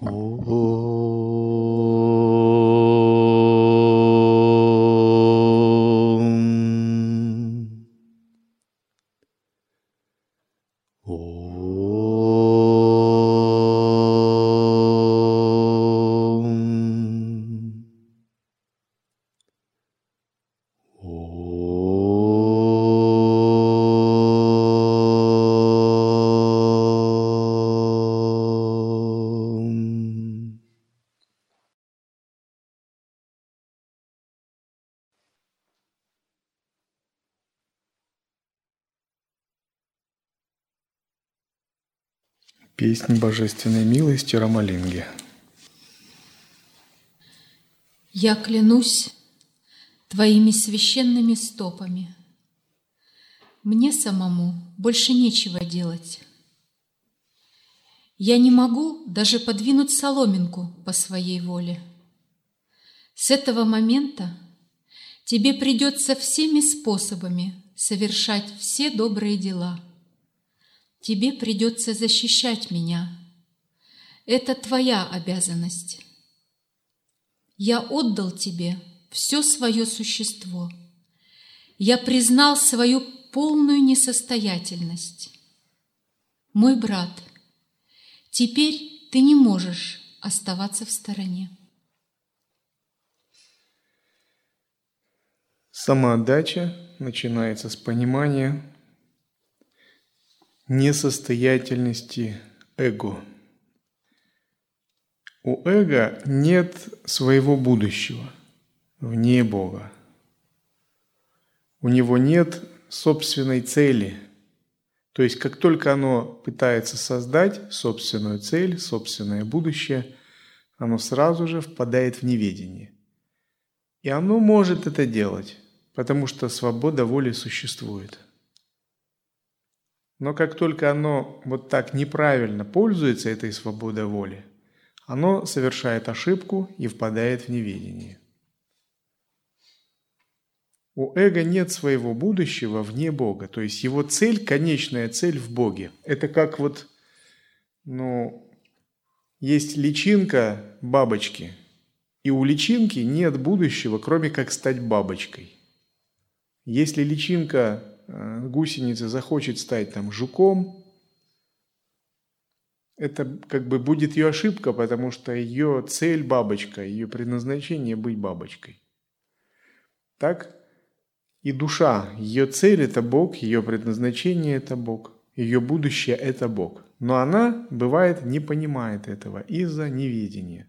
oh, oh божественной милости Рамалинги. Я клянусь Твоими священными стопами. Мне самому больше нечего делать. Я не могу даже подвинуть соломинку по своей воле. С этого момента тебе придется всеми способами совершать все добрые дела – Тебе придется защищать меня. Это твоя обязанность. Я отдал тебе все свое существо. Я признал свою полную несостоятельность. Мой брат, теперь ты не можешь оставаться в стороне. Самоотдача начинается с понимания, несостоятельности эго. У эго нет своего будущего вне Бога. У него нет собственной цели. То есть как только оно пытается создать собственную цель, собственное будущее, оно сразу же впадает в неведение. И оно может это делать, потому что свобода воли существует – но как только оно вот так неправильно пользуется этой свободой воли, оно совершает ошибку и впадает в неведение. У эго нет своего будущего вне Бога. То есть его цель, конечная цель в Боге. Это как вот, ну, есть личинка бабочки, и у личинки нет будущего, кроме как стать бабочкой. Если личинка гусеница захочет стать там жуком, это как бы будет ее ошибка, потому что ее цель бабочка, ее предназначение быть бабочкой. Так и душа, ее цель это Бог, ее предназначение это Бог, ее будущее это Бог. Но она, бывает, не понимает этого из-за неведения,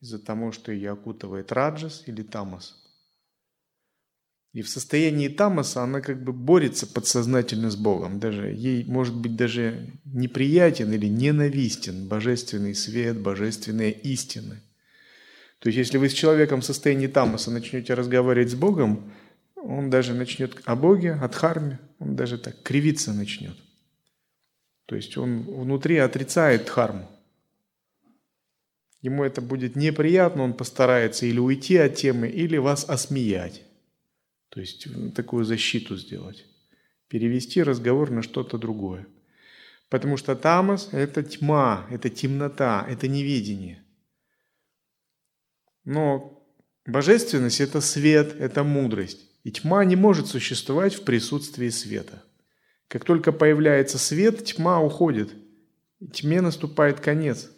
из-за того, что ее окутывает раджас или тамас – и в состоянии тамаса она как бы борется подсознательно с Богом. Даже ей может быть даже неприятен или ненавистен божественный свет, божественные истины. То есть если вы с человеком в состоянии тамаса начнете разговаривать с Богом, он даже начнет о Боге, о Дхарме, он даже так кривиться начнет. То есть он внутри отрицает Дхарму. Ему это будет неприятно, он постарается или уйти от темы, или вас осмеять. То есть такую защиту сделать. Перевести разговор на что-то другое. Потому что тамас – это тьма, это темнота, это неведение. Но божественность – это свет, это мудрость. И тьма не может существовать в присутствии света. Как только появляется свет, тьма уходит. И тьме наступает конец.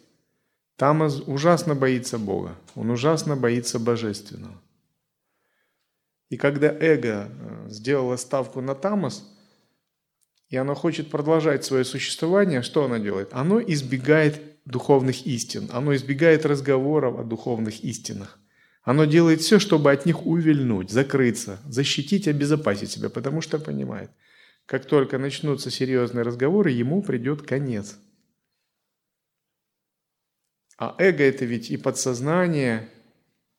Тамас ужасно боится Бога. Он ужасно боится Божественного. И когда эго э, сделало ставку на тамос, и оно хочет продолжать свое существование, что оно делает? Оно избегает духовных истин, оно избегает разговоров о духовных истинах. Оно делает все, чтобы от них увильнуть, закрыться, защитить, обезопасить себя, потому что понимает, как только начнутся серьезные разговоры, ему придет конец. А эго это ведь и подсознание,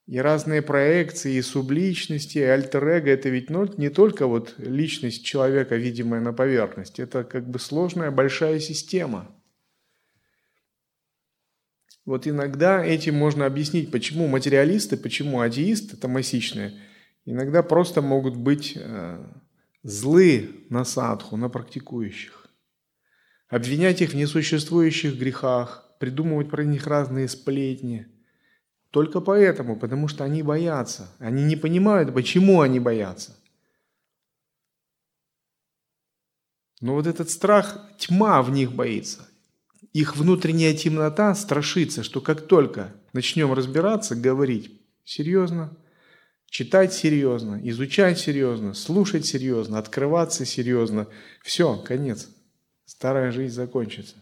и разные проекции, и субличности, и альтер-эго – это ведь ну, не только вот личность человека, видимая на поверхности, это как бы сложная большая система. Вот иногда этим можно объяснить, почему материалисты, почему атеисты томасичные иногда просто могут быть э, злы на садху, на практикующих. Обвинять их в несуществующих грехах, придумывать про них разные сплетни. Только поэтому, потому что они боятся. Они не понимают, почему они боятся. Но вот этот страх, тьма в них боится. Их внутренняя темнота страшится, что как только начнем разбираться, говорить серьезно, читать серьезно, изучать серьезно, слушать серьезно, открываться серьезно, все, конец. Старая жизнь закончится.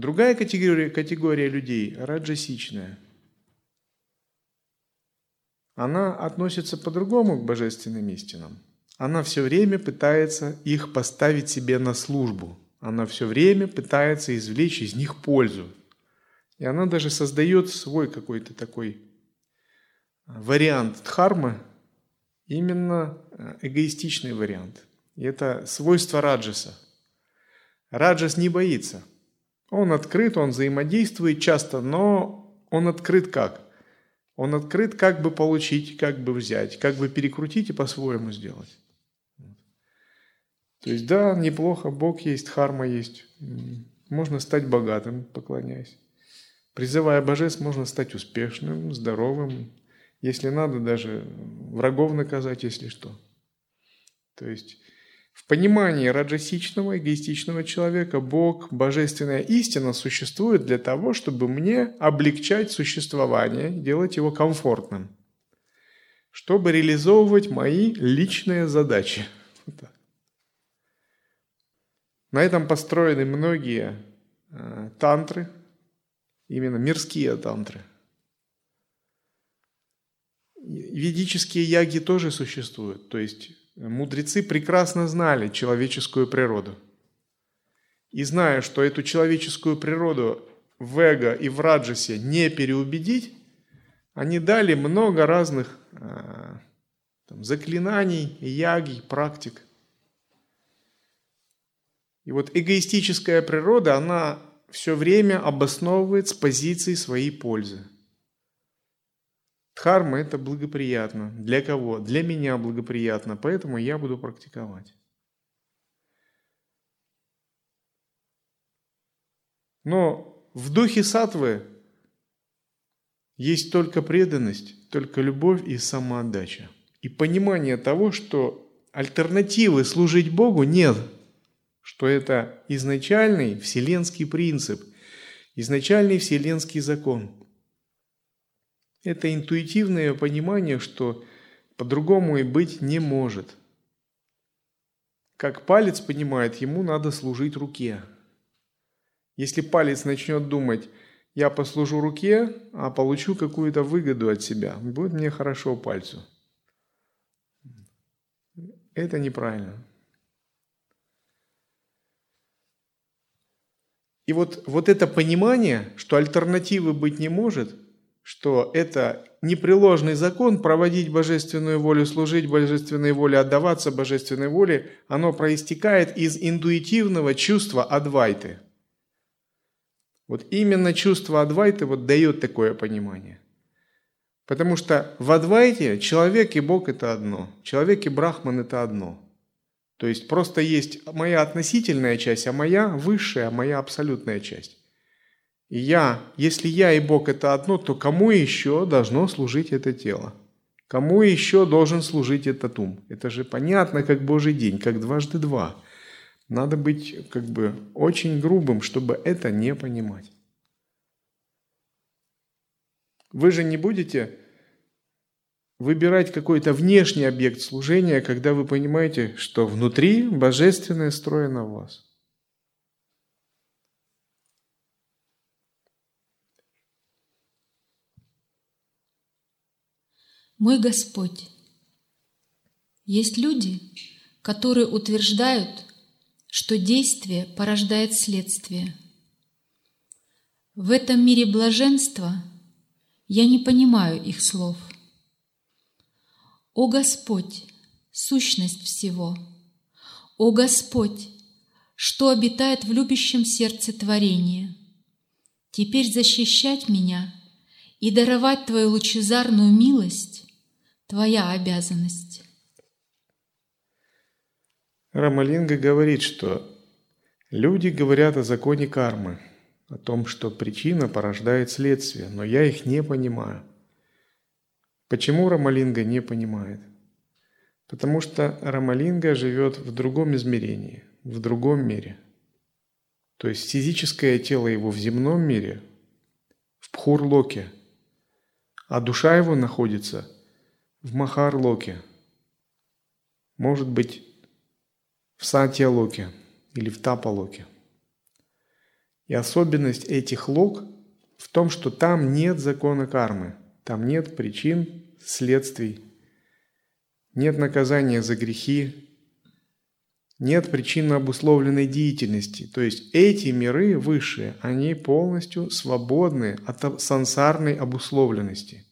Другая категория, категория людей – раджасичная – она относится по-другому к божественным истинам. Она все время пытается их поставить себе на службу. Она все время пытается извлечь из них пользу. И она даже создает свой какой-то такой вариант дхармы, именно э, эгоистичный вариант. И это свойство раджаса. Раджас не боится. Он открыт, он взаимодействует часто, но он открыт как? Он открыт, как бы получить, как бы взять, как бы перекрутить и по-своему сделать. То есть, да, неплохо, Бог есть, харма есть. Можно стать богатым, поклоняясь. Призывая божеств, можно стать успешным, здоровым. Если надо, даже врагов наказать, если что. То есть, в понимании раджасичного, эгоистичного человека Бог, божественная истина существует для того, чтобы мне облегчать существование, делать его комфортным, чтобы реализовывать мои личные задачи. На этом построены многие э, тантры, именно мирские тантры. Ведические яги тоже существуют, то есть Мудрецы прекрасно знали человеческую природу. И зная, что эту человеческую природу в эго и в раджасе не переубедить, они дали много разных э, там, заклинаний, яги, практик. И вот эгоистическая природа, она все время обосновывает с позиции своей пользы. Дхарма – это благоприятно. Для кого? Для меня благоприятно, поэтому я буду практиковать. Но в духе сатвы есть только преданность, только любовь и самоотдача. И понимание того, что альтернативы служить Богу нет, что это изначальный вселенский принцип, изначальный вселенский закон – это интуитивное понимание, что по-другому и быть не может. Как палец понимает, ему надо служить руке. Если палец начнет думать, я послужу руке, а получу какую-то выгоду от себя, будет мне хорошо пальцу. Это неправильно. И вот, вот это понимание, что альтернативы быть не может – что это непреложный закон проводить божественную волю, служить божественной воле, отдаваться божественной воле, оно проистекает из интуитивного чувства Адвайты. Вот именно чувство Адвайты вот дает такое понимание. Потому что в Адвайте человек и Бог – это одно, человек и Брахман – это одно. То есть просто есть моя относительная часть, а моя высшая, а моя абсолютная часть. Я, если я и Бог это одно, то кому еще должно служить это тело? Кому еще должен служить этот ум? Это же понятно, как Божий день, как дважды два. Надо быть как бы очень грубым, чтобы это не понимать. Вы же не будете выбирать какой-то внешний объект служения, когда вы понимаете, что внутри божественное строено вас – Мой Господь, есть люди, которые утверждают, что действие порождает следствие. В этом мире блаженства я не понимаю их слов. О Господь, сущность всего! О Господь, что обитает в любящем сердце творения! Теперь защищать меня и даровать Твою лучезарную милость твоя обязанность. Рамалинга говорит, что люди говорят о законе кармы, о том, что причина порождает следствие, но я их не понимаю. Почему Рамалинга не понимает? Потому что Рамалинга живет в другом измерении, в другом мире. То есть физическое тело его в земном мире, в Пхурлоке, а душа его находится в Махарлоке, может быть, в Сатья-локе или в Тапа-локе. И особенность этих лок в том, что там нет закона кармы, там нет причин, следствий, нет наказания за грехи, нет причинно обусловленной деятельности. То есть эти миры высшие, они полностью свободны от сансарной обусловленности.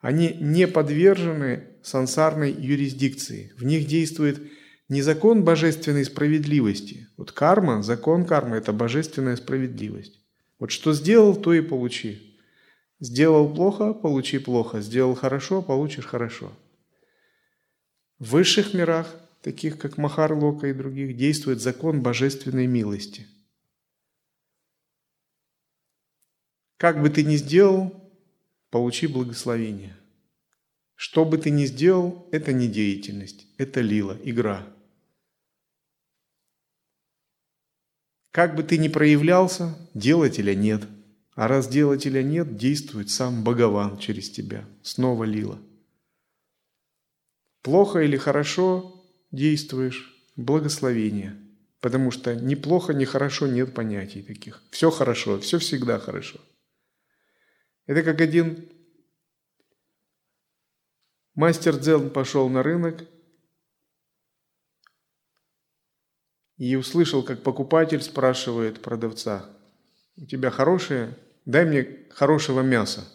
Они не подвержены сансарной юрисдикции. В них действует не закон божественной справедливости. Вот карма, закон кармы – это божественная справедливость. Вот что сделал, то и получи. Сделал плохо – получи плохо. Сделал хорошо – получишь хорошо. В высших мирах, таких как Махарлока и других, действует закон божественной милости. Как бы ты ни сделал, получи благословение. Что бы ты ни сделал, это не деятельность, это лила, игра. Как бы ты ни проявлялся, делателя нет. А раз делателя нет, действует сам Богован через тебя. Снова лила. Плохо или хорошо действуешь – благословение. Потому что ни плохо, ни хорошо нет понятий таких. Все хорошо, все всегда хорошо. Это как один мастер дзен пошел на рынок и услышал, как покупатель спрашивает продавца, у тебя хорошее, дай мне хорошего мяса.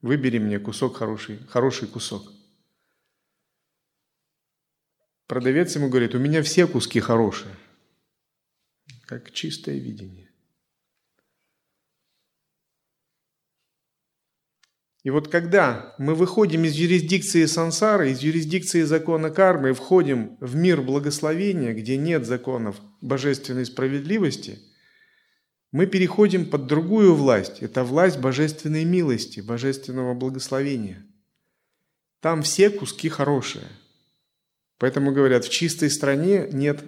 Выбери мне кусок хороший, хороший кусок. Продавец ему говорит, у меня все куски хорошие. Как чистое видение. И вот когда мы выходим из юрисдикции сансары, из юрисдикции закона кармы и входим в мир благословения, где нет законов божественной справедливости, мы переходим под другую власть. Это власть божественной милости, божественного благословения. Там все куски хорошие – Поэтому говорят, в чистой стране нет,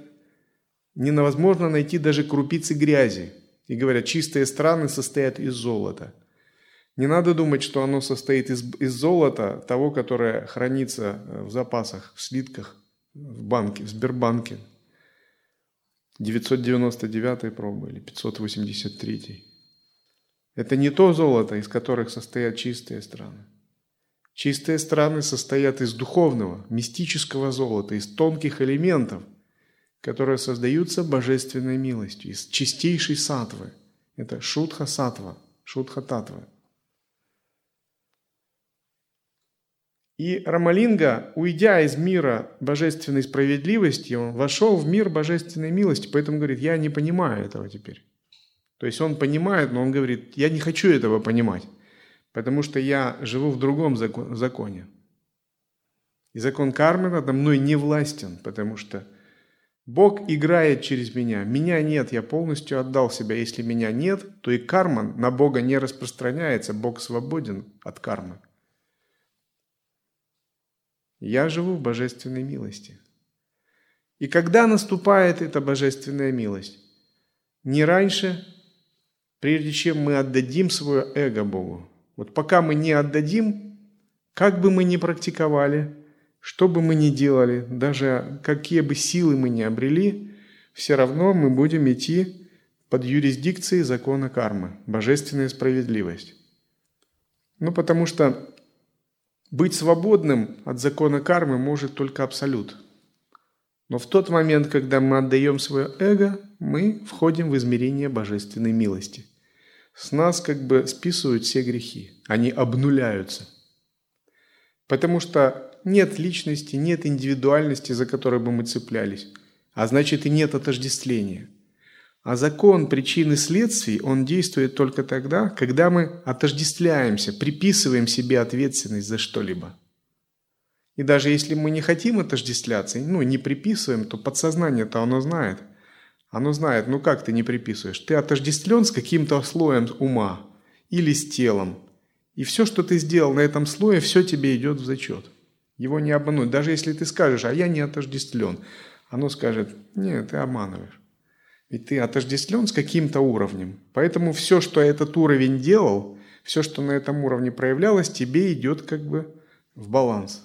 невозможно найти даже крупицы грязи. И говорят, чистые страны состоят из золота. Не надо думать, что оно состоит из, из золота, того, которое хранится э, в запасах, в слитках, в банке, в Сбербанке. 999 проба или 583. Это не то золото, из которых состоят чистые страны. Чистые страны состоят из духовного, мистического золота, из тонких элементов, которые создаются божественной милостью, из чистейшей сатвы. Это шутха сатва, шутха татва. И Рамалинга, уйдя из мира божественной справедливости, он вошел в мир божественной милости, поэтому говорит, я не понимаю этого теперь. То есть он понимает, но он говорит, я не хочу этого понимать. Потому что я живу в другом законе. И закон кармы надо мной не властен, потому что Бог играет через меня. Меня нет, я полностью отдал себя. Если меня нет, то и карма на Бога не распространяется. Бог свободен от кармы. Я живу в божественной милости. И когда наступает эта божественная милость? Не раньше, прежде чем мы отдадим свое эго Богу. Вот пока мы не отдадим, как бы мы ни практиковали, что бы мы ни делали, даже какие бы силы мы ни обрели, все равно мы будем идти под юрисдикцией закона кармы, божественная справедливость. Ну, потому что быть свободным от закона кармы может только абсолют. Но в тот момент, когда мы отдаем свое эго, мы входим в измерение божественной милости с нас как бы списывают все грехи, они обнуляются. Потому что нет личности, нет индивидуальности, за которой бы мы цеплялись, а значит и нет отождествления. А закон причин и следствий, он действует только тогда, когда мы отождествляемся, приписываем себе ответственность за что-либо. И даже если мы не хотим отождествляться, ну, не приписываем, то подсознание-то оно знает. Оно знает, ну как ты не приписываешь? Ты отождествлен с каким-то слоем ума или с телом. И все, что ты сделал на этом слое, все тебе идет в зачет. Его не обмануть. Даже если ты скажешь, а я не отождествлен, оно скажет, нет, ты обманываешь. Ведь ты отождествлен с каким-то уровнем. Поэтому все, что этот уровень делал, все, что на этом уровне проявлялось, тебе идет как бы в баланс.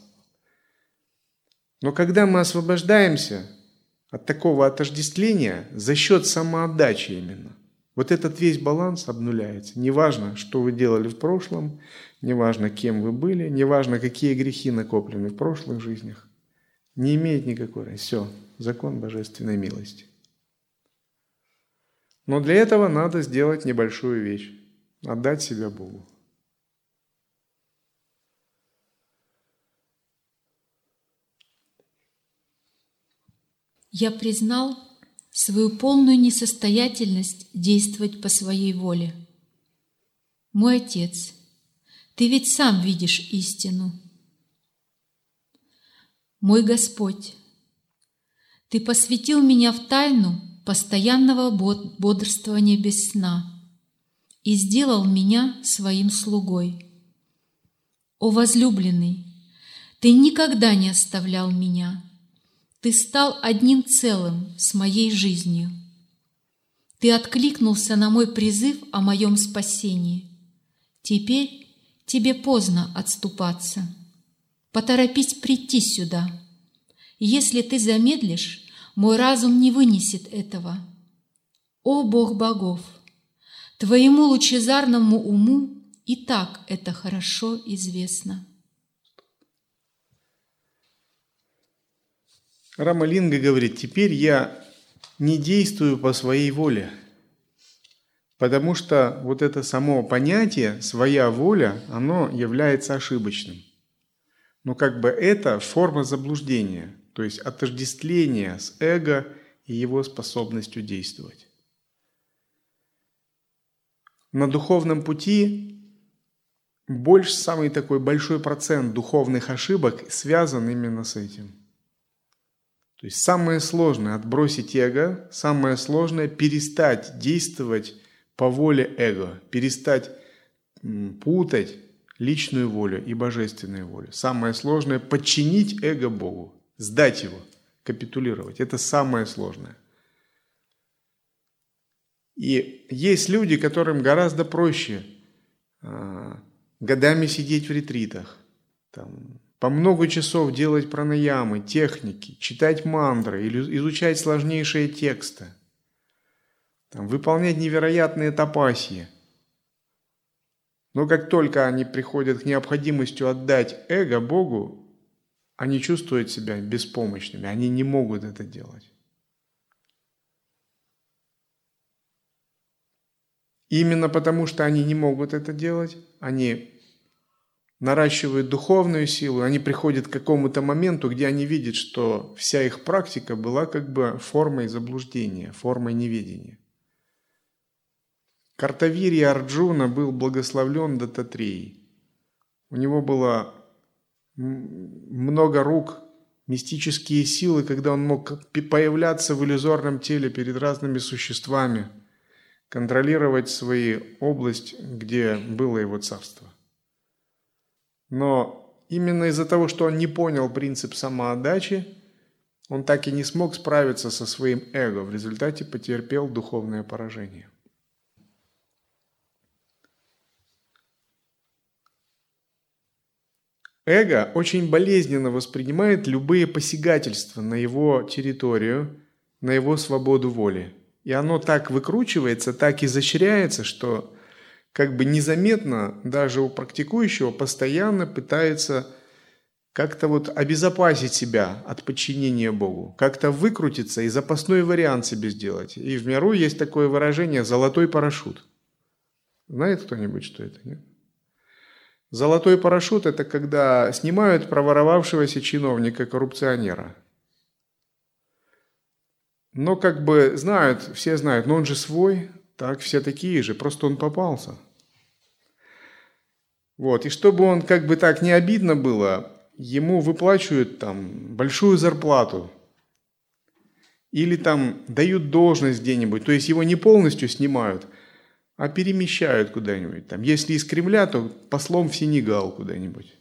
Но когда мы освобождаемся от такого отождествления за счет самоотдачи именно, вот этот весь баланс обнуляется. Неважно, что вы делали в прошлом, неважно, кем вы были, неважно, какие грехи накоплены в прошлых жизнях. Не имеет никакой. Все, закон божественной милости. Но для этого надо сделать небольшую вещь. Отдать себя Богу. Я признал свою полную несостоятельность действовать по своей воле. Мой Отец, Ты ведь сам видишь истину. Мой Господь, Ты посвятил меня в тайну постоянного бодрствования без сна и сделал меня своим слугой. О возлюбленный, Ты никогда не оставлял меня – ты стал одним целым с моей жизнью. Ты откликнулся на мой призыв о моем спасении. Теперь тебе поздно отступаться. Поторопись прийти сюда. Если ты замедлишь, мой разум не вынесет этого. О Бог богов! Твоему лучезарному уму и так это хорошо известно. Рамалинга говорит, теперь я не действую по своей воле, потому что вот это само понятие «своя воля», оно является ошибочным. Но как бы это форма заблуждения, то есть отождествление с эго и его способностью действовать. На духовном пути больше, самый такой большой процент духовных ошибок связан именно с этим – то есть самое сложное – отбросить эго, самое сложное – перестать действовать по воле эго, перестать путать личную волю и божественную волю. Самое сложное – подчинить эго Богу, сдать его, капитулировать. Это самое сложное. И есть люди, которым гораздо проще а, годами сидеть в ретритах, там, по много часов делать пранаямы, техники, читать мантры или изучать сложнейшие тексты, там, выполнять невероятные тапасии. Но как только они приходят к необходимости отдать эго Богу, они чувствуют себя беспомощными, они не могут это делать. Именно потому, что они не могут это делать, они наращивают духовную силу, они приходят к какому-то моменту, где они видят, что вся их практика была как бы формой заблуждения, формой неведения. Картавирий Арджуна был благословлен Дататреей. У него было много рук, мистические силы, когда он мог появляться в иллюзорном теле перед разными существами, контролировать свою область, где было его царство. Но именно из-за того, что он не понял принцип самоотдачи, он так и не смог справиться со своим эго, в результате потерпел духовное поражение. Эго очень болезненно воспринимает любые посягательства на его территорию, на его свободу воли. И оно так выкручивается, так изощряется, что как бы незаметно даже у практикующего постоянно пытается как-то вот обезопасить себя от подчинения Богу, как-то выкрутиться и запасной вариант себе сделать. И в миру есть такое выражение «золотой парашют». Знает кто-нибудь, что это, нет? Золотой парашют – это когда снимают проворовавшегося чиновника-коррупционера. Но как бы знают, все знают, но он же свой, так, все такие же, просто он попался – вот. И чтобы он как бы так не обидно было, ему выплачивают там большую зарплату, или там дают должность где-нибудь, то есть его не полностью снимают, а перемещают куда-нибудь. Там, если из Кремля, то послом в Сенегал куда-нибудь.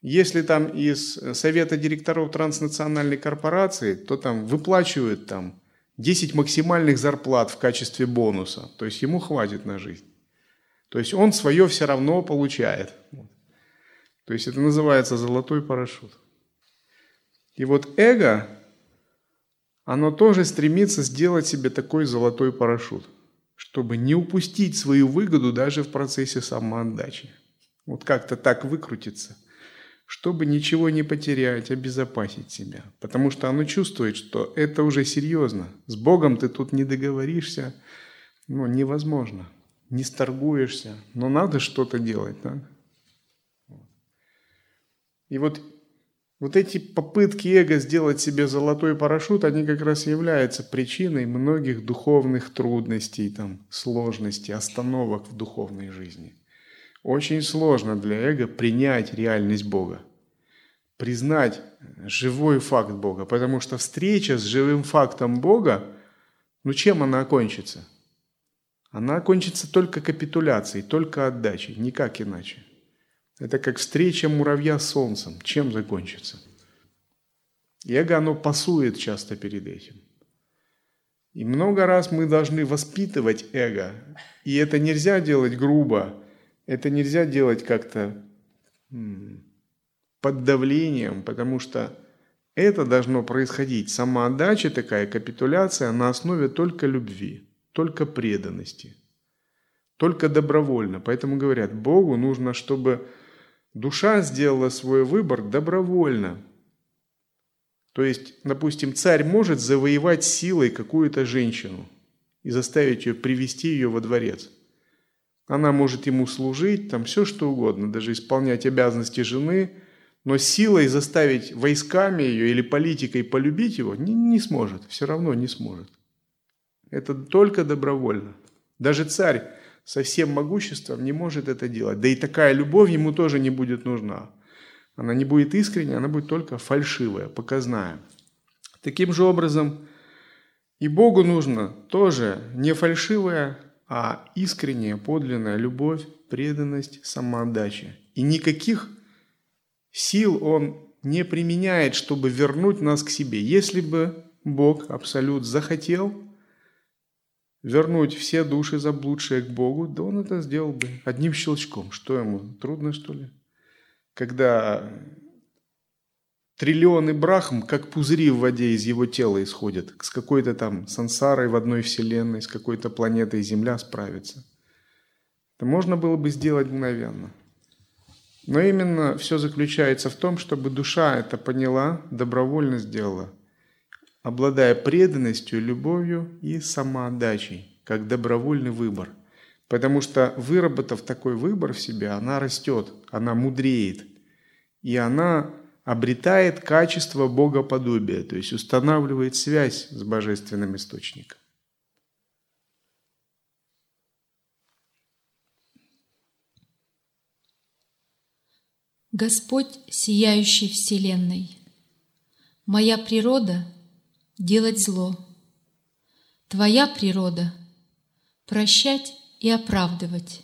Если там из совета директоров транснациональной корпорации, то там выплачивают там 10 максимальных зарплат в качестве бонуса. То есть ему хватит на жизнь. То есть он свое все равно получает. То есть это называется золотой парашют. И вот эго, оно тоже стремится сделать себе такой золотой парашют, чтобы не упустить свою выгоду даже в процессе самоотдачи. Вот как-то так выкрутиться, чтобы ничего не потерять, обезопасить себя. Потому что оно чувствует, что это уже серьезно. С Богом ты тут не договоришься, ну, невозможно. Не сторгуешься, но надо что-то делать, так? И вот, вот эти попытки эго сделать себе золотой парашют, они как раз являются причиной многих духовных трудностей, там, сложностей, остановок в духовной жизни. Очень сложно для эго принять реальность Бога, признать живой факт Бога, потому что встреча с живым фактом Бога, ну чем она окончится? Она окончится только капитуляцией, только отдачей, никак иначе. Это как встреча муравья с солнцем. Чем закончится? эго, оно пасует часто перед этим. И много раз мы должны воспитывать эго. И это нельзя делать грубо, это нельзя делать как-то под давлением, потому что это должно происходить. Самоотдача такая, капитуляция на основе только любви, только преданности, только добровольно. Поэтому говорят, Богу нужно, чтобы Душа сделала свой выбор добровольно. То есть, допустим, царь может завоевать силой какую-то женщину и заставить ее привести ее во дворец. Она может ему служить, там все что угодно, даже исполнять обязанности жены, но силой заставить войсками ее или политикой полюбить его не, не сможет, все равно не сможет. Это только добровольно. Даже царь со всем могуществом не может это делать. Да и такая любовь ему тоже не будет нужна. Она не будет искренняя, она будет только фальшивая, показная. Таким же образом, и Богу нужно тоже не фальшивая, а искренняя, подлинная любовь, преданность, самоотдача. И никаких сил Он не применяет, чтобы вернуть нас к себе. Если бы Бог, Абсолют, захотел – вернуть все души заблудшие к Богу, да он это сделал бы одним щелчком. Что ему, трудно что ли? Когда триллионы брахм, как пузыри в воде из его тела исходят, с какой-то там сансарой в одной вселенной, с какой-то планетой Земля справиться. Это можно было бы сделать мгновенно. Но именно все заключается в том, чтобы душа это поняла, добровольно сделала – обладая преданностью, любовью и самоотдачей, как добровольный выбор. Потому что выработав такой выбор в себе, она растет, она мудреет, и она обретает качество богоподобия, то есть устанавливает связь с божественным источником. Господь, сияющий Вселенной, моя природа делать зло. Твоя природа – прощать и оправдывать.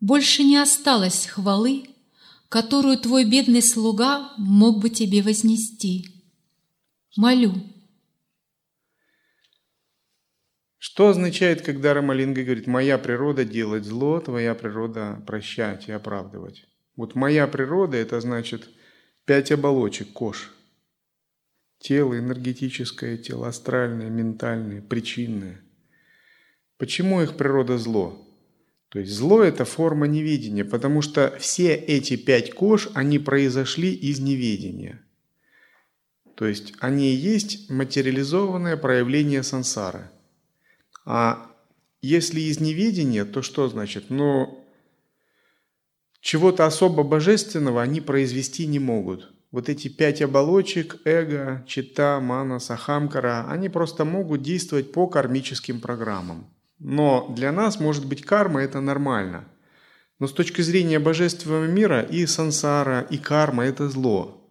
Больше не осталось хвалы, которую твой бедный слуга мог бы тебе вознести. Молю. Что означает, когда Рамалинга говорит, моя природа делать зло, твоя природа прощать и оправдывать? Вот моя природа – это значит пять оболочек, кош – Тело энергетическое, тело астральное, ментальное, причинное. Почему их природа зло? То есть зло – это форма неведения, потому что все эти пять кож, они произошли из неведения. То есть они и есть материализованное проявление сансары. А если из неведения, то что значит? Ну, чего-то особо божественного они произвести не могут вот эти пять оболочек, эго, чита, мана, сахамкара, они просто могут действовать по кармическим программам. Но для нас, может быть, карма – это нормально. Но с точки зрения божественного мира и сансара, и карма – это зло.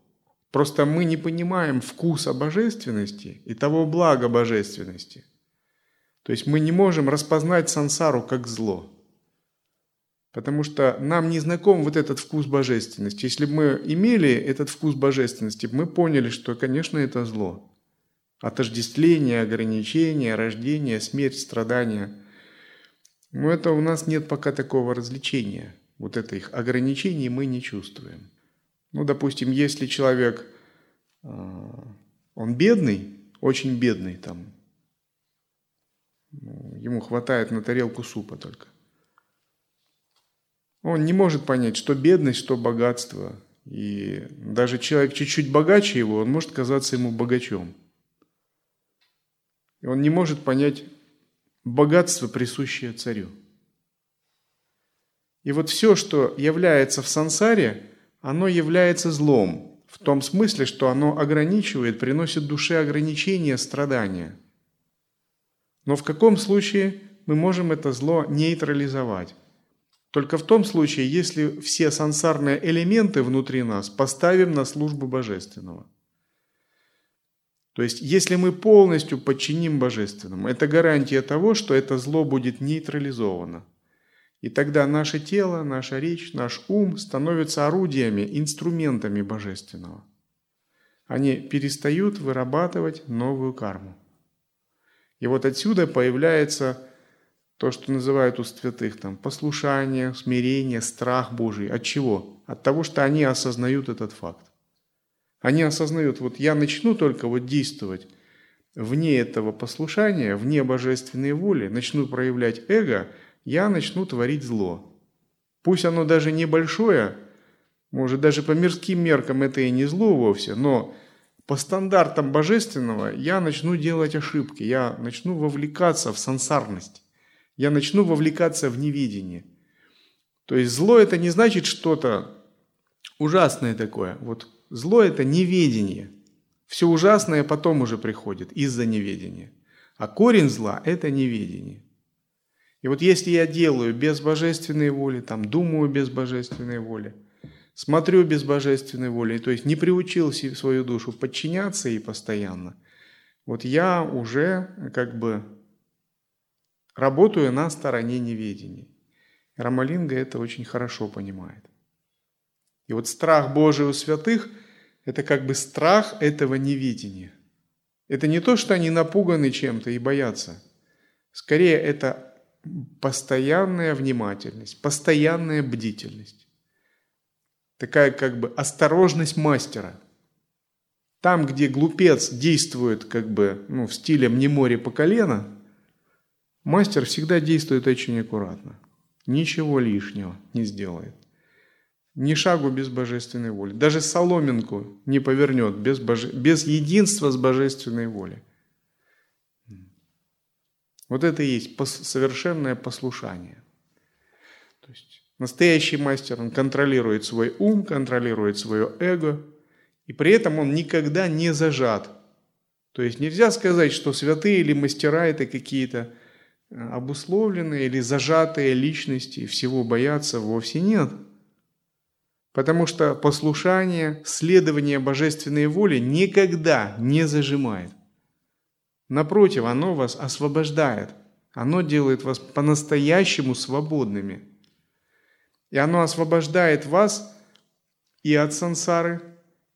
Просто мы не понимаем вкуса божественности и того блага божественности. То есть мы не можем распознать сансару как зло. Потому что нам не знаком вот этот вкус божественности. Если бы мы имели этот вкус божественности, мы поняли, что, конечно, это зло. Отождествление, ограничение, рождение, смерть, страдания. Но это у нас нет пока такого развлечения. Вот это их ограничений мы не чувствуем. Ну, допустим, если человек, а, он бедный, очень бедный там, ну, ему хватает на тарелку супа только. Он не может понять, что бедность, что богатство. И даже человек чуть-чуть богаче его, он может казаться ему богачом. И он не может понять богатство, присущее царю. И вот все, что является в сансаре, оно является злом, в том смысле, что оно ограничивает, приносит душе ограничения, страдания. Но в каком случае мы можем это зло нейтрализовать? Только в том случае, если все сансарные элементы внутри нас поставим на службу божественного. То есть, если мы полностью подчиним божественному, это гарантия того, что это зло будет нейтрализовано. И тогда наше тело, наша речь, наш ум становятся орудиями, инструментами божественного. Они перестают вырабатывать новую карму. И вот отсюда появляется то, что называют у святых там послушание, смирение, страх Божий. От чего? От того, что они осознают этот факт. Они осознают, вот я начну только вот действовать вне этого послушания, вне божественной воли, начну проявлять эго – я начну творить зло. Пусть оно даже небольшое, может даже по мирским меркам это и не зло вовсе, но по стандартам божественного я начну делать ошибки, я начну вовлекаться в сансарность, я начну вовлекаться в невидение. То есть зло это не значит что-то ужасное такое. Вот зло это неведение. Все ужасное потом уже приходит из-за неведения. А корень зла – это неведение. И вот если я делаю без божественной воли, там, думаю без божественной воли, смотрю без божественной воли, то есть не приучил свою душу подчиняться ей постоянно, вот я уже как бы работаю на стороне неведения. Рамалинга это очень хорошо понимает. И вот страх Божий у святых – это как бы страх этого неведения. Это не то, что они напуганы чем-то и боятся. Скорее, это постоянная внимательность, постоянная бдительность. Такая как бы осторожность мастера. Там, где глупец действует как бы ну, в стиле «мне море по колено», мастер всегда действует очень аккуратно. Ничего лишнего не сделает. Ни шагу без божественной воли. Даже соломинку не повернет без, боже... без единства с божественной волей. Вот это и есть совершенное послушание. То есть настоящий мастер, он контролирует свой ум, контролирует свое эго, и при этом он никогда не зажат. То есть нельзя сказать, что святые или мастера это какие-то обусловленные или зажатые личности, всего боятся вовсе нет. Потому что послушание, следование божественной воле никогда не зажимает. Напротив, оно вас освобождает. Оно делает вас по-настоящему свободными. И оно освобождает вас и от сансары,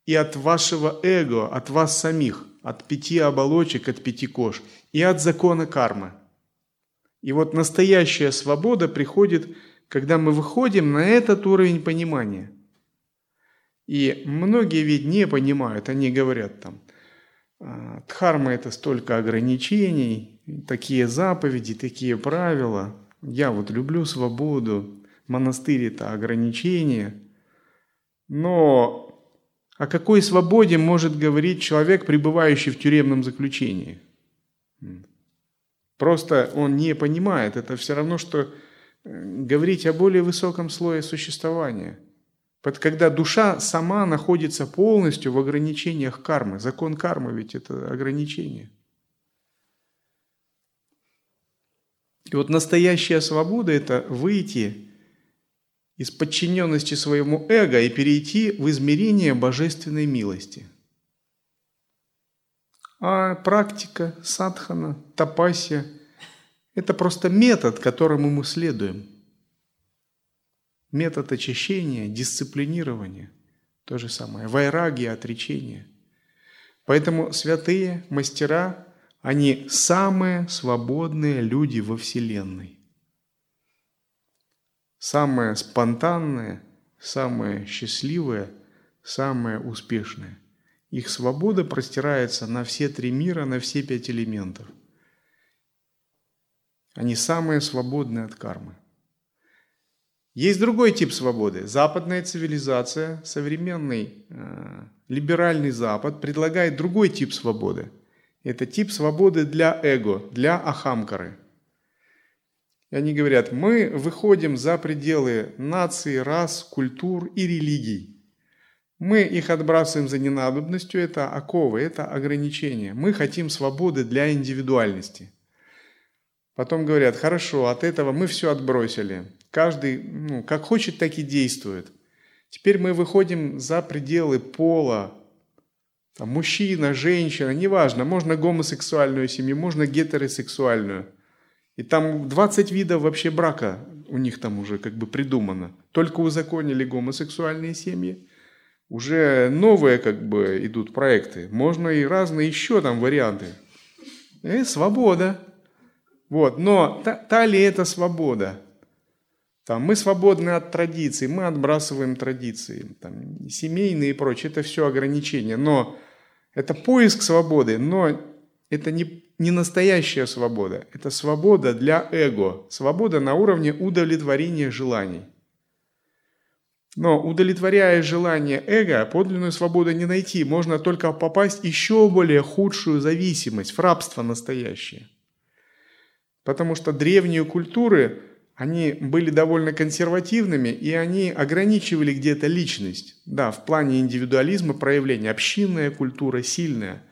и от вашего эго, от вас самих, от пяти оболочек, от пяти кож, и от закона кармы. И вот настоящая свобода приходит, когда мы выходим на этот уровень понимания. И многие ведь не понимают, они говорят там, а, Дхарма – это столько ограничений, такие заповеди, такие правила. Я вот люблю свободу, монастырь – это ограничение. Но о какой свободе может говорить человек, пребывающий в тюремном заключении? Просто он не понимает. Это все равно, что э, говорить о более высоком слое существования – когда душа сама находится полностью в ограничениях кармы. Закон кармы ведь это ограничение. И вот настоящая свобода – это выйти из подчиненности своему эго и перейти в измерение божественной милости. А практика, садхана, тапасия – это просто метод, которому мы следуем. Метод очищения, дисциплинирования – то же самое. Вайраги, отречение. Поэтому святые мастера, они самые свободные люди во Вселенной. Самые спонтанные, самые счастливые, самые успешные. Их свобода простирается на все три мира, на все пять элементов. Они самые свободные от кармы. Есть другой тип свободы. Западная цивилизация, современный э, либеральный Запад предлагает другой тип свободы. Это тип свободы для эго, для ахамкары. И они говорят, мы выходим за пределы наций, рас, культур и религий. Мы их отбрасываем за ненадобностью, это оковы, это ограничения. Мы хотим свободы для индивидуальности. Потом говорят, хорошо, от этого мы все отбросили. Каждый, ну, как хочет, так и действует. Теперь мы выходим за пределы пола, там, мужчина, женщина, неважно, можно гомосексуальную семью, можно гетеросексуальную. И там 20 видов вообще брака у них там уже как бы придумано. Только узаконили гомосексуальные семьи, уже новые как бы идут проекты. Можно и разные еще там варианты. И э, свобода. Вот. Но та, та ли это свобода? Там, мы свободны от традиций, мы отбрасываем традиции, там, семейные и прочее, это все ограничения. Но это поиск свободы, но это не, не настоящая свобода. Это свобода для эго, свобода на уровне удовлетворения желаний. Но удовлетворяя желание эго, подлинную свободу не найти. Можно только попасть в еще более худшую зависимость, в рабство настоящее. Потому что древние культуры, они были довольно консервативными, и они ограничивали где-то личность. Да, в плане индивидуализма проявления. Общинная культура сильная.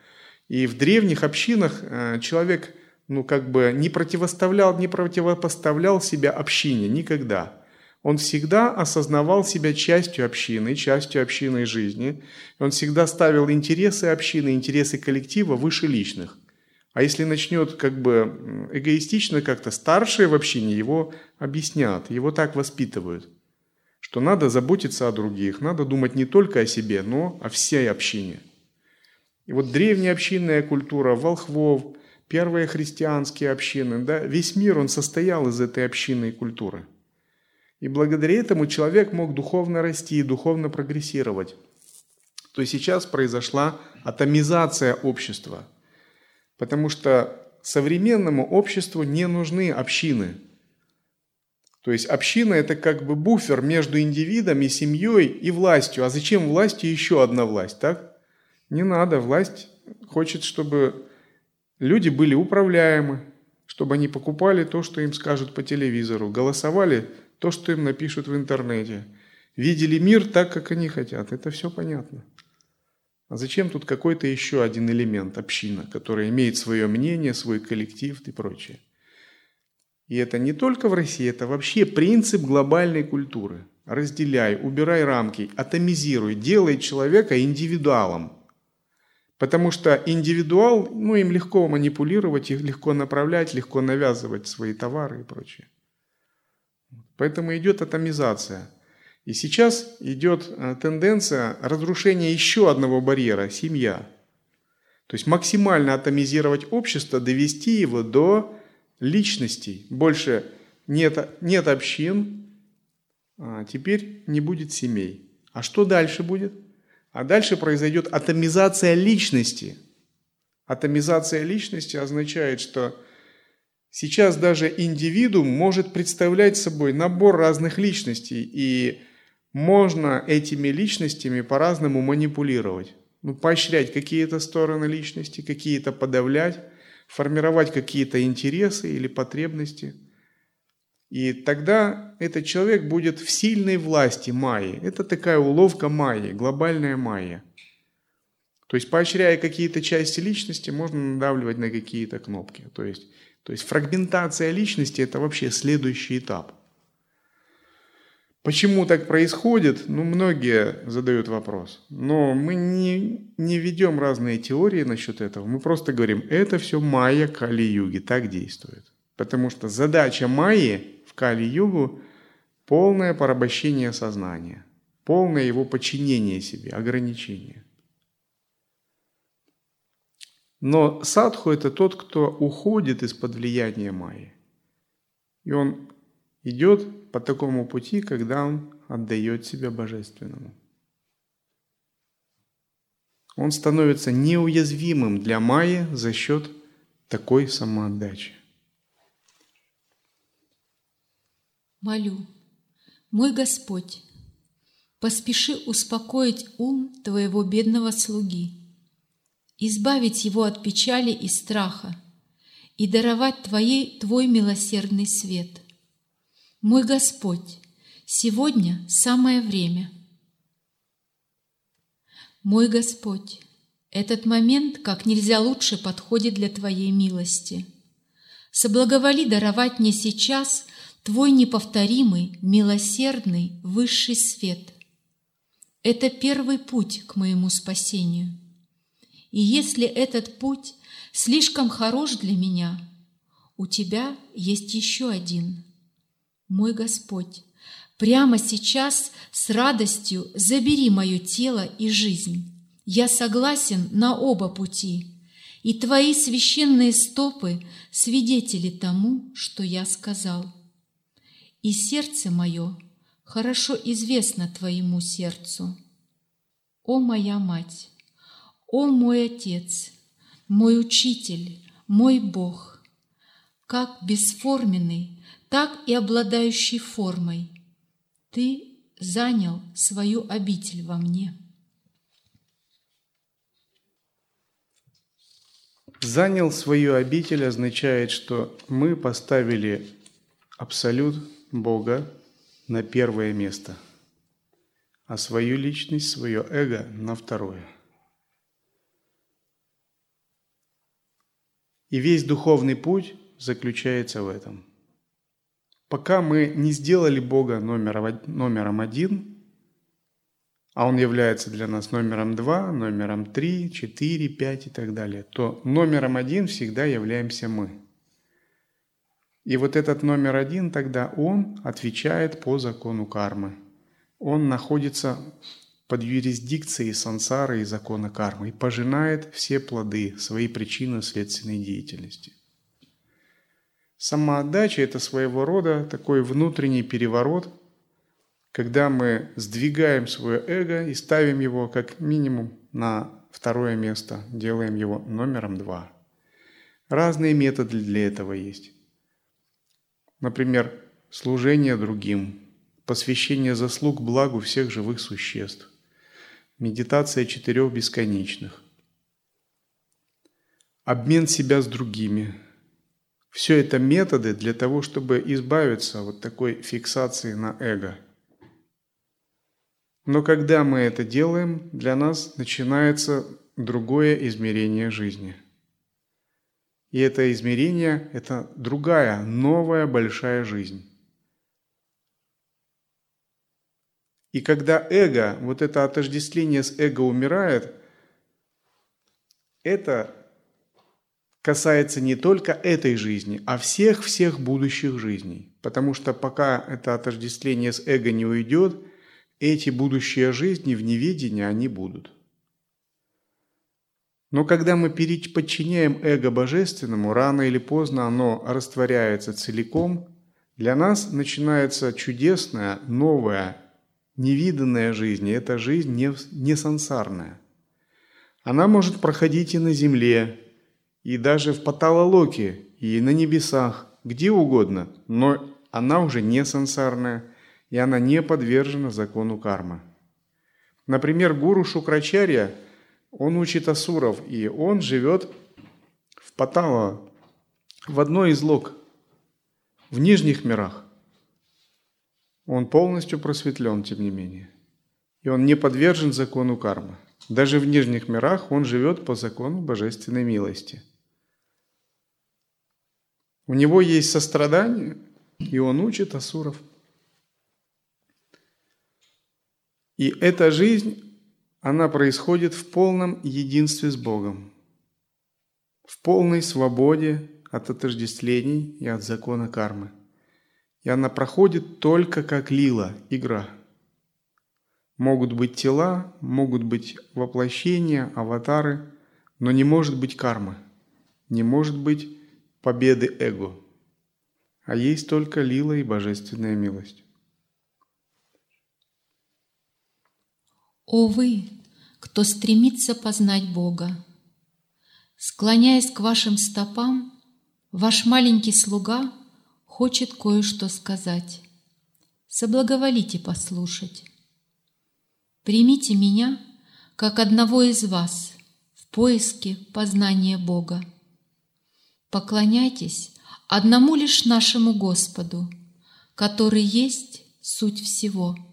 И в древних общинах э, человек ну, как бы не противоставлял, не противопоставлял себя общине никогда. Он всегда осознавал себя частью общины, частью общинной жизни. Он всегда ставил интересы общины, интересы коллектива выше личных. А если начнет как бы эгоистично как-то старшие в общине, его объяснят, его так воспитывают, что надо заботиться о других, надо думать не только о себе, но о всей общине. И вот древняя общинная культура, волхвов, первые христианские общины, да, весь мир, он состоял из этой общинной культуры. И благодаря этому человек мог духовно расти, духовно прогрессировать. То есть сейчас произошла атомизация общества – Потому что современному обществу не нужны общины. То есть община – это как бы буфер между индивидом и семьей и властью. А зачем власти еще одна власть, так? Не надо. Власть хочет, чтобы люди были управляемы, чтобы они покупали то, что им скажут по телевизору, голосовали то, что им напишут в интернете, видели мир так, как они хотят. Это все понятно. А зачем тут какой-то еще один элемент, община, которая имеет свое мнение, свой коллектив и прочее? И это не только в России, это вообще принцип глобальной культуры. Разделяй, убирай рамки, атомизируй, делай человека индивидуалом. Потому что индивидуал, ну им легко манипулировать, их легко направлять, легко навязывать свои товары и прочее. Поэтому идет атомизация – и сейчас идет э, тенденция разрушения еще одного барьера – семья. То есть максимально атомизировать общество, довести его до личностей. Больше нет, нет общин, а теперь не будет семей. А что дальше будет? А дальше произойдет атомизация личности. Атомизация личности означает, что сейчас даже индивидуум может представлять собой набор разных личностей, и можно этими личностями по-разному манипулировать. Ну, поощрять какие-то стороны личности, какие-то подавлять, формировать какие-то интересы или потребности. И тогда этот человек будет в сильной власти майи. Это такая уловка майи, глобальная майя. То есть, поощряя какие-то части личности, можно надавливать на какие-то кнопки. То есть, то есть фрагментация личности – это вообще следующий этап – Почему так происходит? Ну, многие задают вопрос. Но мы не, не ведем разные теории насчет этого. Мы просто говорим, это все майя Кали-юги, так действует. Потому что задача майи в Кали-югу – полное порабощение сознания, полное его подчинение себе, ограничение. Но садху – это тот, кто уходит из-под влияния майи. И он идет по такому пути, когда он отдает себя божественному. Он становится неуязвимым для майи за счет такой самоотдачи. Молю, мой Господь, поспеши успокоить ум Твоего бедного слуги, избавить его от печали и страха и даровать Твоей Твой милосердный свет – мой Господь, сегодня самое время. Мой Господь, этот момент как нельзя лучше подходит для Твоей милости. Соблаговоли даровать мне сейчас Твой неповторимый, милосердный, высший свет. Это первый путь к моему спасению. И если этот путь слишком хорош для меня, у Тебя есть еще один – мой Господь, прямо сейчас с радостью забери мое тело и жизнь. Я согласен на оба пути, и Твои священные стопы свидетели тому, что я сказал. И сердце мое хорошо известно Твоему сердцу. О моя мать, о мой Отец, мой Учитель, мой Бог, как бесформенный, так и обладающий формой. Ты занял свою обитель во мне. Занял свою обитель означает, что мы поставили абсолют Бога на первое место, а свою личность, свое эго на второе. И весь духовный путь заключается в этом – пока мы не сделали Бога номером, один, а Он является для нас номером два, номером три, четыре, пять и так далее, то номером один всегда являемся мы. И вот этот номер один тогда Он отвечает по закону кармы. Он находится под юрисдикцией сансары и закона кармы и пожинает все плоды своей причинно-следственной деятельности – Самоотдача – это своего рода такой внутренний переворот, когда мы сдвигаем свое эго и ставим его как минимум на второе место, делаем его номером два. Разные методы для этого есть. Например, служение другим, посвящение заслуг благу всех живых существ, медитация четырех бесконечных, обмен себя с другими – все это методы для того, чтобы избавиться от такой фиксации на эго. Но когда мы это делаем, для нас начинается другое измерение жизни. И это измерение – это другая, новая большая жизнь. И когда эго, вот это отождествление с эго умирает, это касается не только этой жизни, а всех-всех будущих жизней. Потому что пока это отождествление с эго не уйдет, эти будущие жизни в неведении они будут. Но когда мы подчиняем эго божественному, рано или поздно оно растворяется целиком, для нас начинается чудесная, новая, невиданная жизнь. И эта жизнь не, не сансарная. Она может проходить и на земле, и даже в Паталалоке, и на небесах, где угодно, но она уже не сансарная, и она не подвержена закону кармы. Например, гуру Шукрачарья, он учит асуров, и он живет в Патала, в одной из лог, в нижних мирах. Он полностью просветлен, тем не менее. И он не подвержен закону кармы. Даже в нижних мирах он живет по закону божественной милости – у него есть сострадание, и он учит асуров. И эта жизнь, она происходит в полном единстве с Богом, в полной свободе от отождествлений и от закона кармы. И она проходит только как лила, игра. Могут быть тела, могут быть воплощения, аватары, но не может быть кармы, не может быть победы эго, а есть только лила и божественная милость. О вы, кто стремится познать Бога, склоняясь к вашим стопам, ваш маленький слуга хочет кое-что сказать. Соблаговолите послушать. Примите меня, как одного из вас, в поиске познания Бога. Поклоняйтесь одному лишь нашему Господу, который есть суть всего –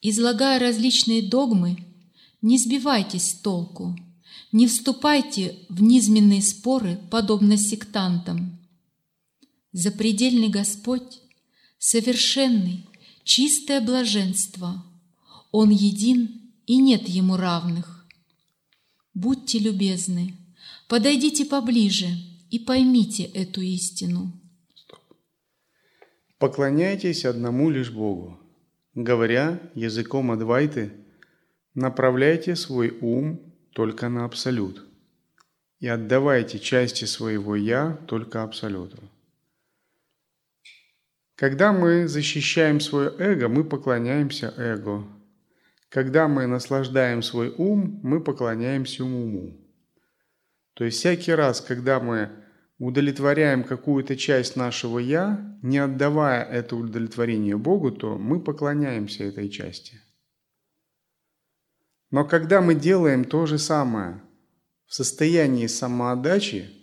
Излагая различные догмы, не сбивайтесь с толку, не вступайте в низменные споры, подобно сектантам. Запредельный Господь, совершенный, чистое блаженство, Он един и нет Ему равных. Будьте любезны, подойдите поближе и поймите эту истину. Поклоняйтесь одному лишь Богу, Говоря языком Адвайты, направляйте свой ум только на Абсолют и отдавайте части своего «я» только Абсолюту. Когда мы защищаем свое эго, мы поклоняемся эго. Когда мы наслаждаем свой ум, мы поклоняемся уму. То есть всякий раз, когда мы удовлетворяем какую-то часть нашего «я», не отдавая это удовлетворение Богу, то мы поклоняемся этой части. Но когда мы делаем то же самое в состоянии самоотдачи,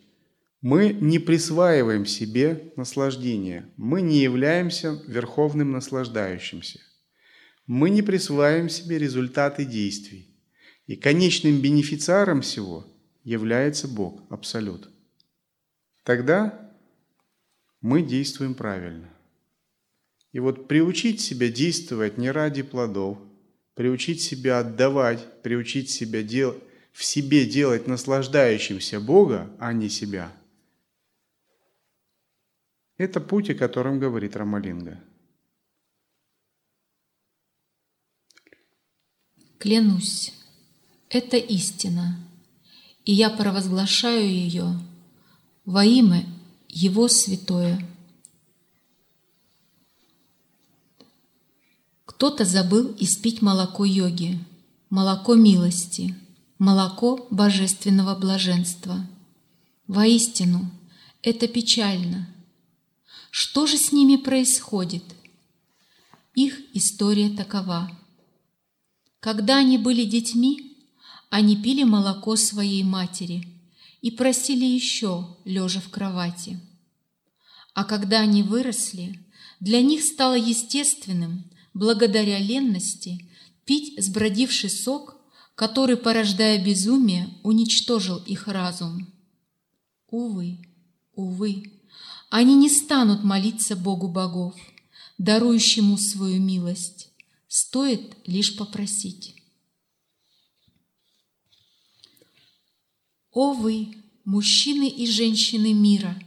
мы не присваиваем себе наслаждение, мы не являемся верховным наслаждающимся, мы не присваиваем себе результаты действий. И конечным бенефициаром всего является Бог, Абсолют – тогда мы действуем правильно. И вот приучить себя действовать не ради плодов, приучить себя отдавать, приучить себя дел... в себе делать наслаждающимся Бога, а не себя. Это путь, о котором говорит Рамалинга. Клянусь, это истина, и я провозглашаю ее во имя Его святое. Кто-то забыл испить молоко йоги, молоко милости, молоко божественного блаженства. Воистину, это печально. Что же с ними происходит? Их история такова. Когда они были детьми, они пили молоко своей матери – и просили еще, лежа в кровати. А когда они выросли, для них стало естественным, благодаря ленности, пить сбродивший сок, который, порождая безумие, уничтожил их разум. Увы, увы, они не станут молиться Богу богов, дарующему свою милость. Стоит лишь попросить. О вы, мужчины и женщины мира!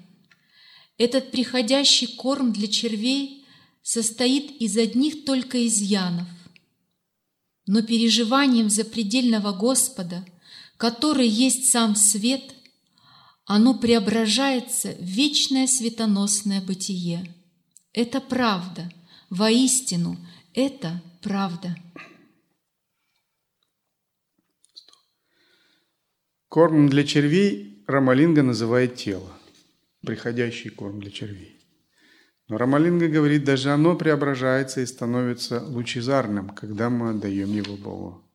Этот приходящий корм для червей состоит из одних только изъянов. Но переживанием запредельного Господа, который есть сам свет, оно преображается в вечное светоносное бытие. Это правда, воистину, это правда. Корм для червей Рамалинга называет тело, приходящий корм для червей. Но Рамалинга говорит, даже оно преображается и становится лучезарным, когда мы отдаем его Богу.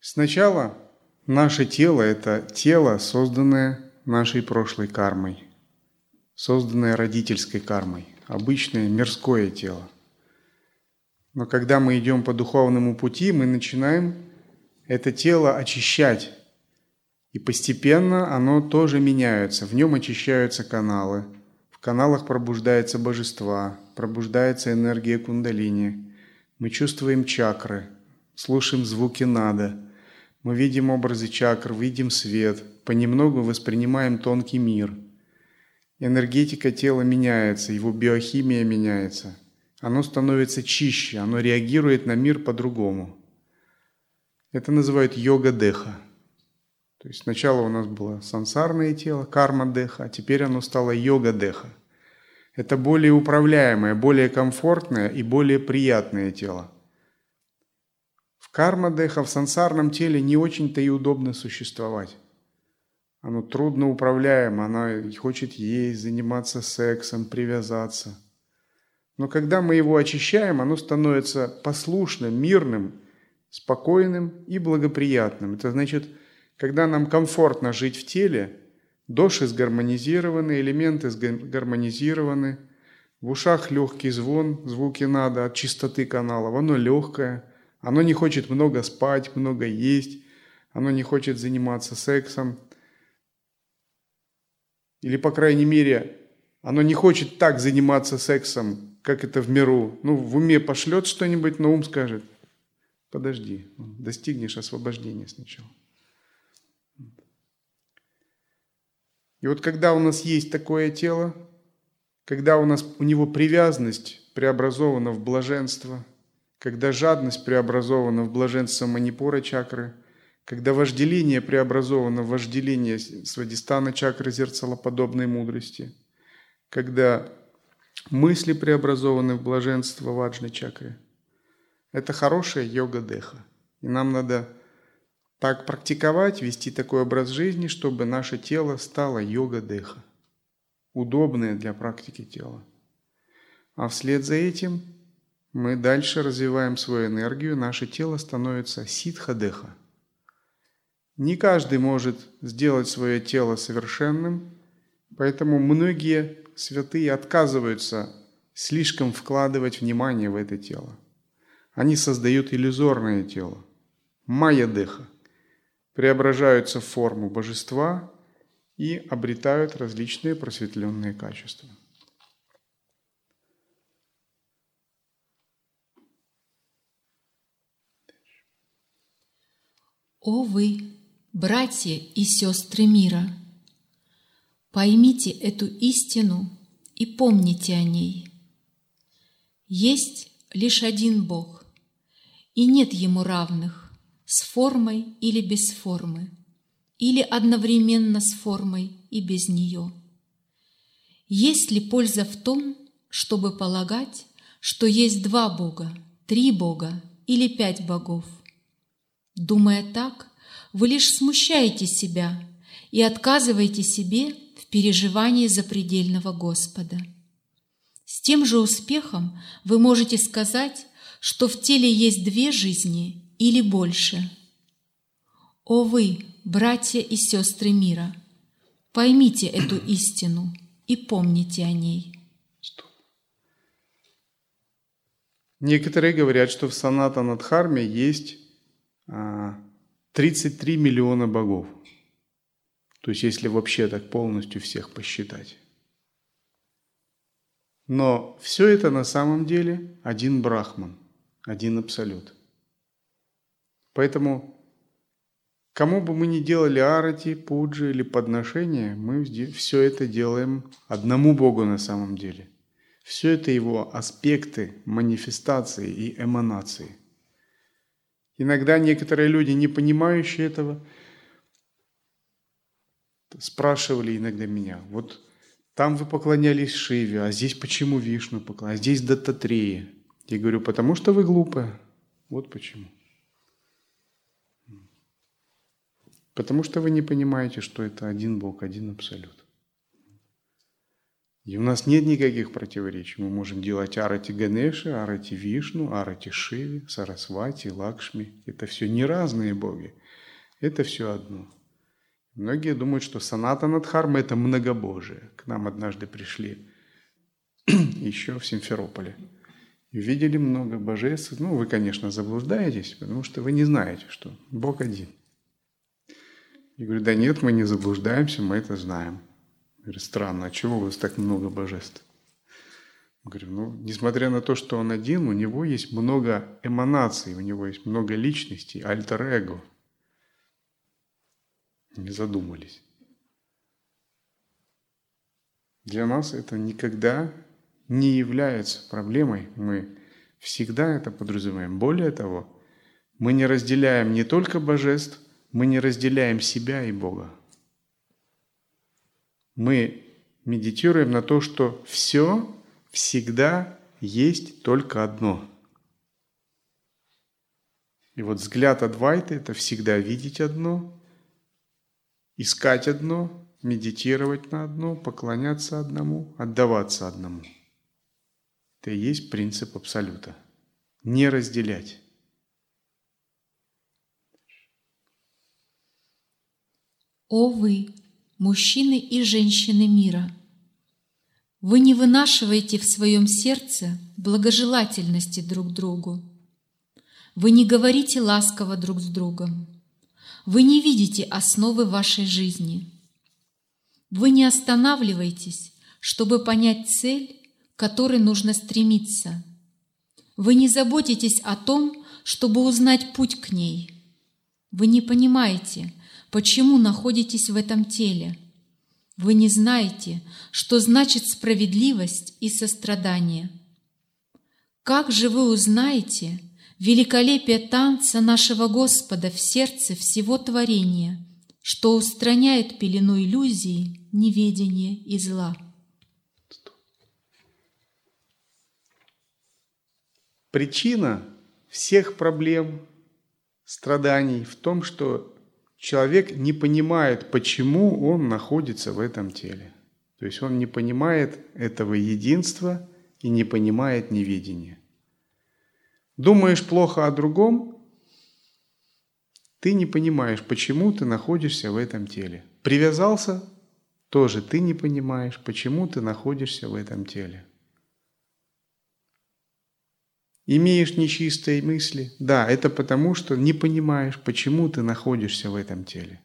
Сначала наше тело – это тело, созданное нашей прошлой кармой, созданное родительской кармой, обычное мирское тело. Но когда мы идем по духовному пути, мы начинаем это тело очищать. И постепенно оно тоже меняется. В нем очищаются каналы. В каналах пробуждается божества, пробуждается энергия кундалини. Мы чувствуем чакры, слушаем звуки нада, мы видим образы чакр, видим свет, понемногу воспринимаем тонкий мир. Энергетика тела меняется, его биохимия меняется. Оно становится чище, оно реагирует на мир по-другому. Это называют йога-деха. То есть сначала у нас было сансарное тело, карма-деха, а теперь оно стало йога-деха. Это более управляемое, более комфортное и более приятное тело. Карма-деха, в сансарном теле не очень-то и удобно существовать. Оно трудно управляемо, оно хочет есть, заниматься сексом, привязаться. Но когда мы его очищаем, оно становится послушным, мирным, спокойным и благоприятным. Это значит, когда нам комфортно жить в теле, доши сгармонизированы, элементы сгармонизированы, в ушах легкий звон, звуки надо от чистоты каналов, оно легкое, оно не хочет много спать, много есть, оно не хочет заниматься сексом. Или, по крайней мере, оно не хочет так заниматься сексом, как это в миру. Ну, в уме пошлет что-нибудь, но ум скажет, подожди, достигнешь освобождения сначала. И вот когда у нас есть такое тело, когда у нас у него привязанность преобразована в блаженство, когда жадность преобразована в блаженство манипура чакры, когда вожделение преобразовано в вожделение свадистана чакры зерцалоподобной мудрости, когда мысли преобразованы в блаженство ваджны чакры. Это хорошая йога-деха. И нам надо так практиковать, вести такой образ жизни, чтобы наше тело стало йога-деха, удобное для практики тела. А вслед за этим мы дальше развиваем свою энергию, наше тело становится ситха-деха. Не каждый может сделать свое тело совершенным, поэтому многие святые отказываются слишком вкладывать внимание в это тело. Они создают иллюзорное тело, майя-деха преображаются в форму божества и обретают различные просветленные качества. О вы, братья и сестры мира, поймите эту истину и помните о ней. Есть лишь один Бог, и нет Ему равных с формой или без формы, или одновременно с формой и без нее. Есть ли польза в том, чтобы полагать, что есть два Бога, три Бога или пять богов? Думая так, вы лишь смущаете себя и отказываете себе в переживании запредельного Господа. С тем же успехом вы можете сказать, что в теле есть две жизни или больше. О вы, братья и сестры мира, поймите эту истину и помните о ней. Некоторые говорят, что в Санатанадхарме есть 33 а, миллиона богов. То есть, если вообще так полностью всех посчитать. Но все это на самом деле один брахман, один абсолют. Поэтому, кому бы мы ни делали арати, пуджи или подношения, мы все это делаем одному Богу на самом деле. Все это его аспекты, манифестации и эманации. Иногда некоторые люди, не понимающие этого, спрашивали иногда меня, вот там вы поклонялись Шиве, а здесь почему Вишну поклонялись, а здесь Дататрея. Я говорю, потому что вы глупые. Вот почему. Потому что вы не понимаете, что это один Бог, один Абсолют. И у нас нет никаких противоречий. Мы можем делать арати Ганеши, арати Вишну, арати Шиви, Сарасвати, Лакшми. Это все не разные боги. Это все одно. Многие думают, что Саната Надхарма – это многобожие. К нам однажды пришли еще в Симферополе. И видели много божеств. Ну, вы, конечно, заблуждаетесь, потому что вы не знаете, что Бог один – я говорю, да нет, мы не заблуждаемся, мы это знаем. Говорю, странно, а чего у вас так много божеств? Говорю, ну, несмотря на то, что он один, у него есть много эманаций, у него есть много личностей, альтер-эго. Не задумались. Для нас это никогда не является проблемой. Мы всегда это подразумеваем. Более того, мы не разделяем не только божеств, мы не разделяем себя и Бога. Мы медитируем на то, что все всегда есть только одно. И вот взгляд Адвайта – это всегда видеть одно, искать одно, медитировать на одно, поклоняться одному, отдаваться одному. Это и есть принцип Абсолюта. Не разделять. О вы, мужчины и женщины мира! Вы не вынашиваете в своем сердце благожелательности друг другу. Вы не говорите ласково друг с другом. Вы не видите основы вашей жизни. Вы не останавливаетесь, чтобы понять цель, к которой нужно стремиться. Вы не заботитесь о том, чтобы узнать путь к ней. Вы не понимаете, почему находитесь в этом теле. Вы не знаете, что значит справедливость и сострадание. Как же вы узнаете великолепие танца нашего Господа в сердце всего творения, что устраняет пелену иллюзии, неведения и зла? Причина всех проблем, страданий в том, что человек не понимает, почему он находится в этом теле. То есть он не понимает этого единства и не понимает невидения. Думаешь плохо о другом, ты не понимаешь, почему ты находишься в этом теле. Привязался, тоже ты не понимаешь, почему ты находишься в этом теле. Имеешь нечистые мысли? Да, это потому, что не понимаешь, почему ты находишься в этом теле.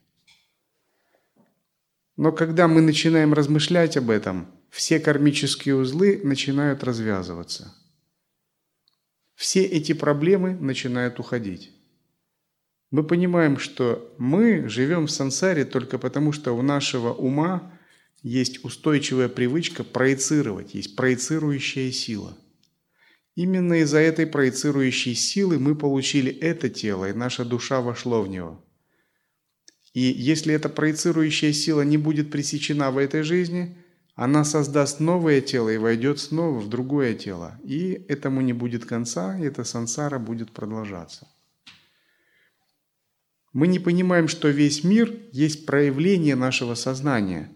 Но когда мы начинаем размышлять об этом, все кармические узлы начинают развязываться. Все эти проблемы начинают уходить. Мы понимаем, что мы живем в сансаре только потому, что у нашего ума есть устойчивая привычка проецировать, есть проецирующая сила – Именно из-за этой проецирующей силы мы получили это тело, и наша душа вошла в него. И если эта проецирующая сила не будет пресечена в этой жизни, она создаст новое тело и войдет снова в другое тело. И этому не будет конца, и эта сансара будет продолжаться. Мы не понимаем, что весь мир есть проявление нашего сознания.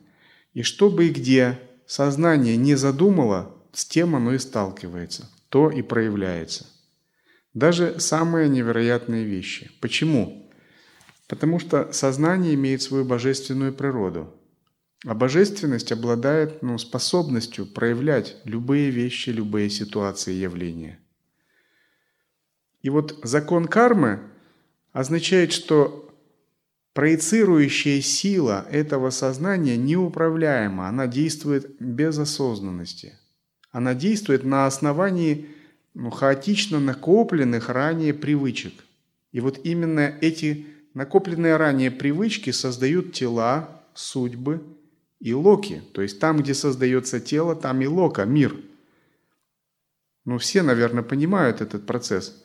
И что бы и где сознание не задумало, с тем оно и сталкивается то и проявляется. Даже самые невероятные вещи. Почему? Потому что сознание имеет свою божественную природу. А божественность обладает ну, способностью проявлять любые вещи, любые ситуации явления. И вот закон кармы означает, что проецирующая сила этого сознания неуправляема, она действует без осознанности – она действует на основании ну, хаотично накопленных ранее привычек. И вот именно эти накопленные ранее привычки создают тела, судьбы и локи. То есть там, где создается тело, там и лока, мир. Ну, все, наверное, понимают этот процесс.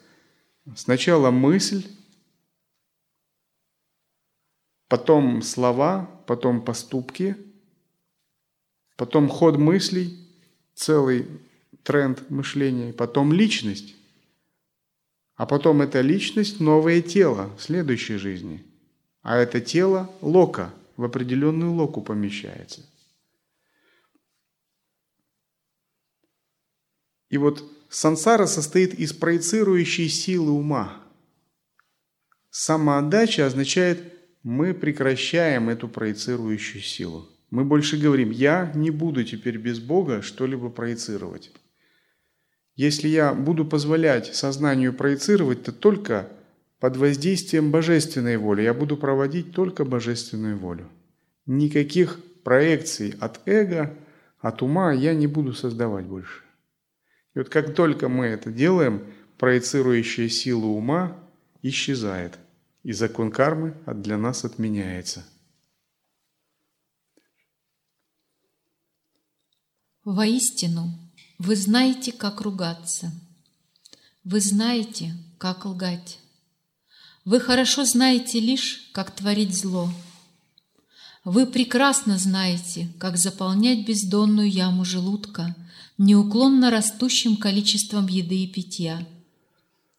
Сначала мысль, потом слова, потом поступки, потом ход мыслей, целый тренд мышления, потом личность, а потом эта личность – новое тело в следующей жизни. А это тело – лока, в определенную локу помещается. И вот сансара состоит из проецирующей силы ума. Самоотдача означает, мы прекращаем эту проецирующую силу. Мы больше говорим, я не буду теперь без Бога что-либо проецировать. Если я буду позволять сознанию проецировать, то только под воздействием божественной воли. Я буду проводить только божественную волю. Никаких проекций от эго, от ума я не буду создавать больше. И вот как только мы это делаем, проецирующая сила ума исчезает, и закон кармы для нас отменяется. Воистину, вы знаете, как ругаться. Вы знаете, как лгать. Вы хорошо знаете лишь, как творить зло. Вы прекрасно знаете, как заполнять бездонную яму желудка неуклонно растущим количеством еды и питья.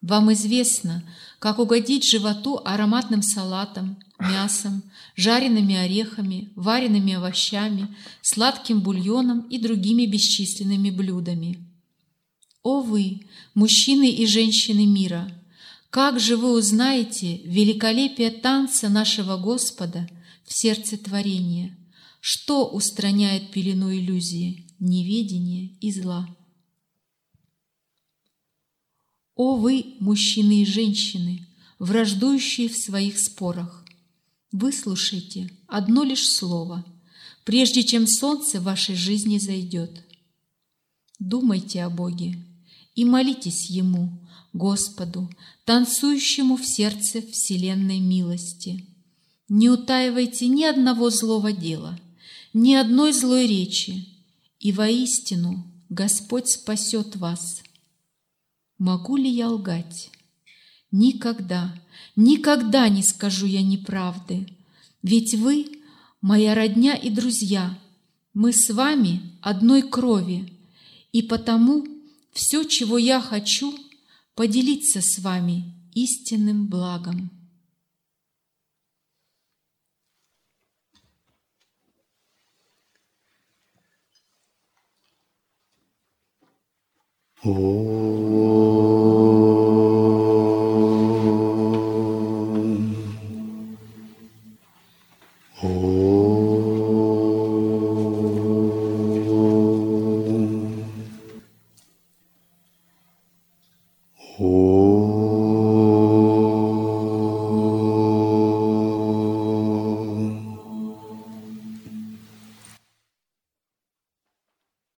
Вам известно, как угодить животу ароматным салатом, мясом, жареными орехами, вареными овощами, сладким бульоном и другими бесчисленными блюдами. О вы, мужчины и женщины мира! Как же вы узнаете великолепие танца нашего Господа в сердце творения? Что устраняет пелену иллюзии, неведения и зла? О вы, мужчины и женщины, враждующие в своих спорах! Выслушайте одно лишь слово, прежде чем солнце в вашей жизни зайдет. Думайте о Боге и молитесь Ему, Господу, танцующему в сердце вселенной милости. Не утаивайте ни одного злого дела, ни одной злой речи, и воистину Господь спасет вас. Могу ли я лгать? Никогда, никогда не скажу я неправды, ведь вы — моя родня и друзья, мы с вами одной крови, и потому все, чего я хочу — поделиться с вами истинным благом. Oh.